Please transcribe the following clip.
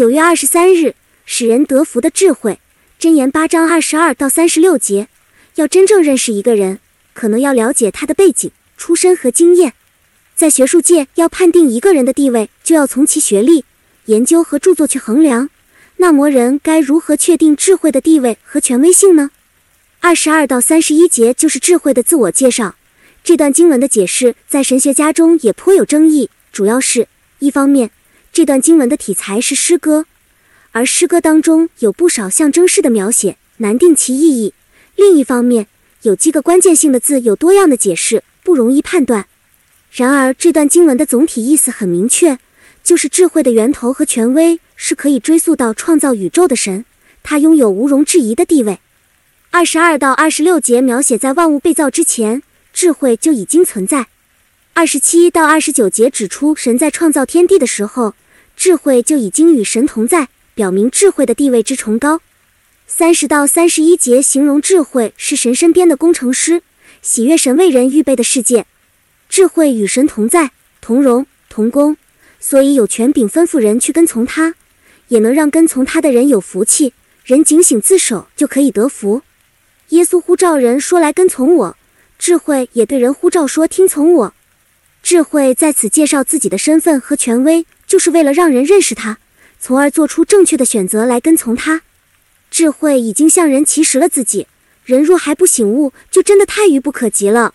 九月二十三日，使人得福的智慧，箴言八章二十二到三十六节。要真正认识一个人，可能要了解他的背景、出身和经验。在学术界，要判定一个人的地位，就要从其学历、研究和著作去衡量。那么，人该如何确定智慧的地位和权威性呢？二十二到三十一节就是智慧的自我介绍。这段经文的解释在神学家中也颇有争议，主要是一方面，这段经文的题材是诗歌，而诗歌当中有不少象征式的描写，难定其意义；另一方面，有几个关键性的字有多样的解释，不容易判断。然而，这段经文的总体意思很明确，就是智慧的源头和权威是可以追溯到创造宇宙的神，他拥有毋庸置疑的地位。二十二到二十六节描写在万物被造之前，智慧就已经存在。二十七到二十九节指出，神在创造天地的时候，智慧就已经与神同在，表明智慧的地位之崇高。三十到三十一节形容智慧是神身边的工程师，喜悦神为人预备的世界。智慧与神同在，同荣同工，所以有权柄吩咐人去跟从他，也能让跟从他的人有福气。人警醒自守，就可以得福。耶稣呼召人说：“来跟从我。”智慧也对人呼召说：“听从我。”智慧在此介绍自己的身份和权威，就是为了让人认识他，从而做出正确的选择来跟从他。智慧已经向人启示了自己，人若还不醒悟，就真的太愚不可及了。